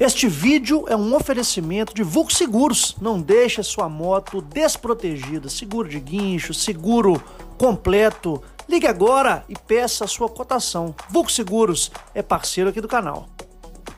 Este vídeo é um oferecimento de Vulco Seguros. Não deixe sua moto desprotegida. Seguro de guincho, seguro completo. Ligue agora e peça a sua cotação. Vulco Seguros é parceiro aqui do canal.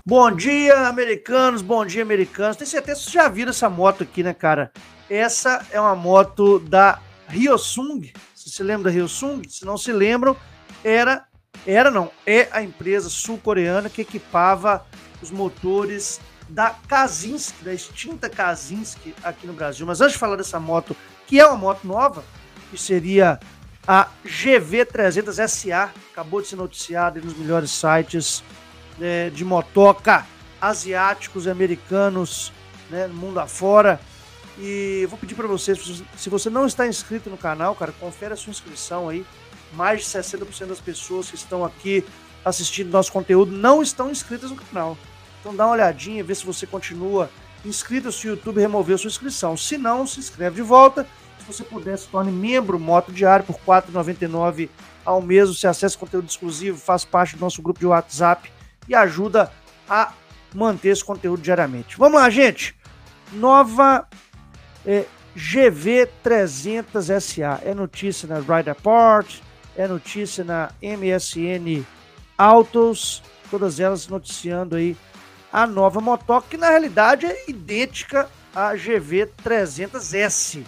Bom dia, americanos. Bom dia, americanos. Tenho certeza que vocês já viram essa moto aqui, né, cara? Essa é uma moto da Hyosung. Você se lembra da Hyosung? Se não se lembram, era, era não, é a empresa sul-coreana que equipava os motores da Kazinski, da extinta Kazinski aqui no Brasil. Mas antes de falar dessa moto, que é uma moto nova, que seria a GV300 SA, acabou de ser noticiada nos melhores sites né, de motoca asiáticos e americanos, né, mundo afora. E vou pedir para vocês, se você não está inscrito no canal, cara, confere a sua inscrição aí. Mais de 60% das pessoas que estão aqui assistindo nosso conteúdo não estão inscritas no canal. Então dá uma olhadinha, vê se você continua inscrito, se o YouTube removeu sua inscrição. Se não, se inscreve de volta. Se você puder, se torne membro Moto Diário por R$ 4,99 ao mês. Você acessa conteúdo exclusivo, faz parte do nosso grupo de WhatsApp e ajuda a manter esse conteúdo diariamente. Vamos lá, gente. Nova é, GV300SA. É notícia na Ride Apart, é notícia na MSN Autos, todas elas noticiando aí a nova motoca, que na realidade é idêntica à GV300S,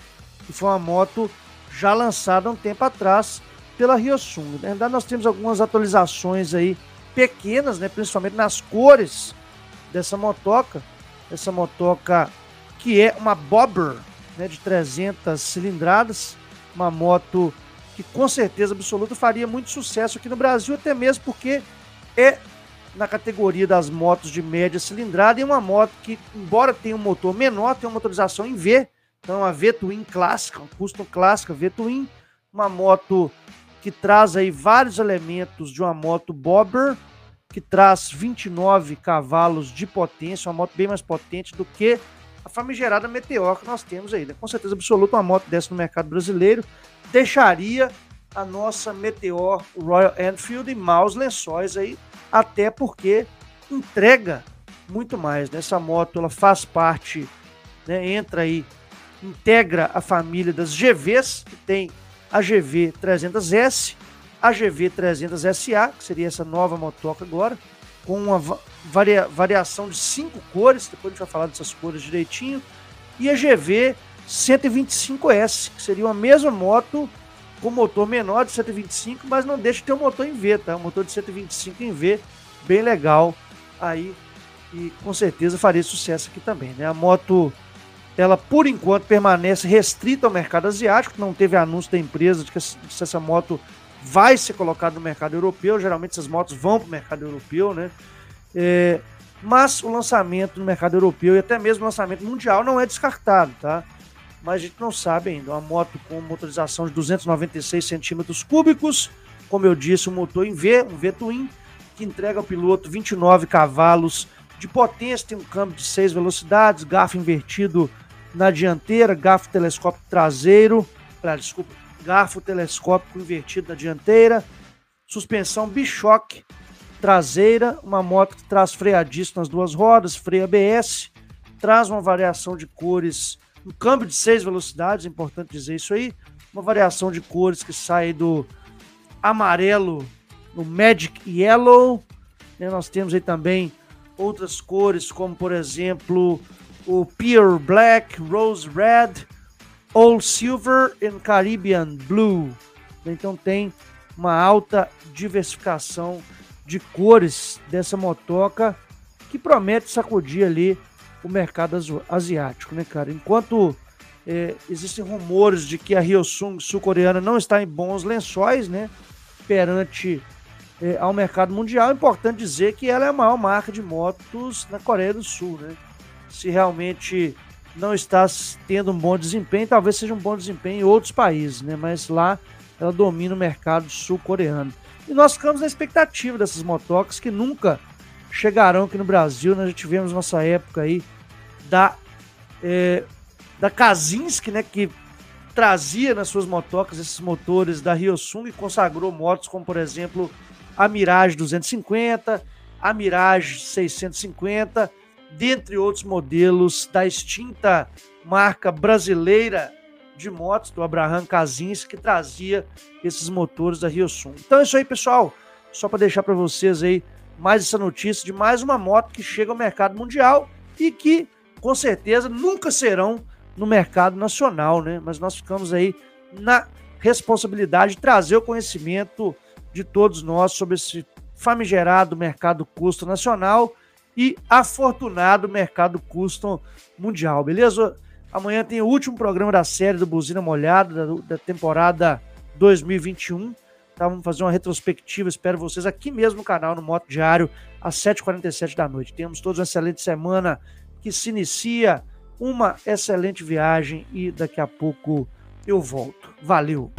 que foi uma moto já lançada um tempo atrás pela Hyosung. Na verdade, nós temos algumas atualizações aí pequenas, né, principalmente nas cores dessa motoca. Essa motoca que é uma Bobber né, de 300 cilindradas, uma moto que com certeza absoluta faria muito sucesso aqui no Brasil, até mesmo porque é na categoria das motos de média cilindrada e uma moto que, embora tenha um motor menor, tem uma motorização em V, então uma V-Twin clássica, um custom clássica V-Twin, uma moto que traz aí vários elementos de uma moto Bobber, que traz 29 cavalos de potência, uma moto bem mais potente do que a famigerada Meteor que nós temos aí. Né? Com certeza absoluta, uma moto dessa no mercado brasileiro deixaria a nossa Meteor Royal Enfield em maus lençóis aí, até porque entrega muito mais. Né? Essa moto ela faz parte, né, entra aí, integra a família das GVs, que tem a GV 300S, a GV 300SA, que seria essa nova motoca agora, com uma varia, variação de cinco cores, depois a gente vai falar dessas cores direitinho, e a GV 125S, que seria a mesma moto com motor menor de 125, mas não deixa de ter um motor em V, tá? Um motor de 125 em V, bem legal aí, e com certeza faria sucesso aqui também, né? A moto, ela por enquanto permanece restrita ao mercado asiático, não teve anúncio da empresa de que essa moto vai ser colocada no mercado europeu, geralmente essas motos vão para o mercado europeu, né? É, mas o lançamento no mercado europeu e até mesmo o lançamento mundial não é descartado, tá? Mas a gente não sabe ainda. Uma moto com motorização de 296 centímetros cúbicos, como eu disse, um motor em V, um V-Twin, que entrega ao piloto 29 cavalos de potência, tem um câmbio de 6 velocidades, garfo invertido na dianteira, garfo telescópico traseiro, ah, desculpa, garfo telescópico invertido na dianteira, suspensão bichoque traseira, uma moto que traz freio nas duas rodas, freio ABS, traz uma variação de cores, um câmbio de seis velocidades, é importante dizer isso aí, uma variação de cores que sai do amarelo no Magic Yellow, né? nós temos aí também outras cores, como por exemplo o Pure Black, Rose Red, Old Silver e Caribbean Blue. Então tem uma alta diversificação de cores dessa motoca que promete sacudir ali o mercado asiático, né, cara? Enquanto é, existem rumores de que a Hyosung sul-coreana não está em bons lençóis, né, perante é, ao mercado mundial, é importante dizer que ela é a maior marca de motos na Coreia do Sul, né? Se realmente não está tendo um bom desempenho, talvez seja um bom desempenho em outros países, né? Mas lá ela domina o mercado sul-coreano. E nós ficamos na expectativa dessas motocas que nunca chegarão aqui no Brasil. Nós já tivemos nossa época aí da, é, da Kazinski, né, que trazia nas suas motocas esses motores da Hyosung e consagrou motos como, por exemplo, a Mirage 250, a Mirage 650, dentre outros modelos da extinta marca brasileira de motos do Abraham Casins que trazia esses motores da Riosun. Então é isso aí, pessoal. Só para deixar para vocês aí mais essa notícia de mais uma moto que chega ao mercado mundial e que com certeza nunca serão no mercado nacional, né? Mas nós ficamos aí na responsabilidade de trazer o conhecimento de todos nós sobre esse famigerado mercado custo nacional e afortunado mercado custo mundial, beleza? Amanhã tem o último programa da série do Buzina Molhada, da, da temporada 2021. Tá, vamos fazer uma retrospectiva, espero vocês aqui mesmo no canal, no Moto Diário, às 7h47 da noite. Temos todos uma excelente semana que se inicia, uma excelente viagem e daqui a pouco eu volto. Valeu!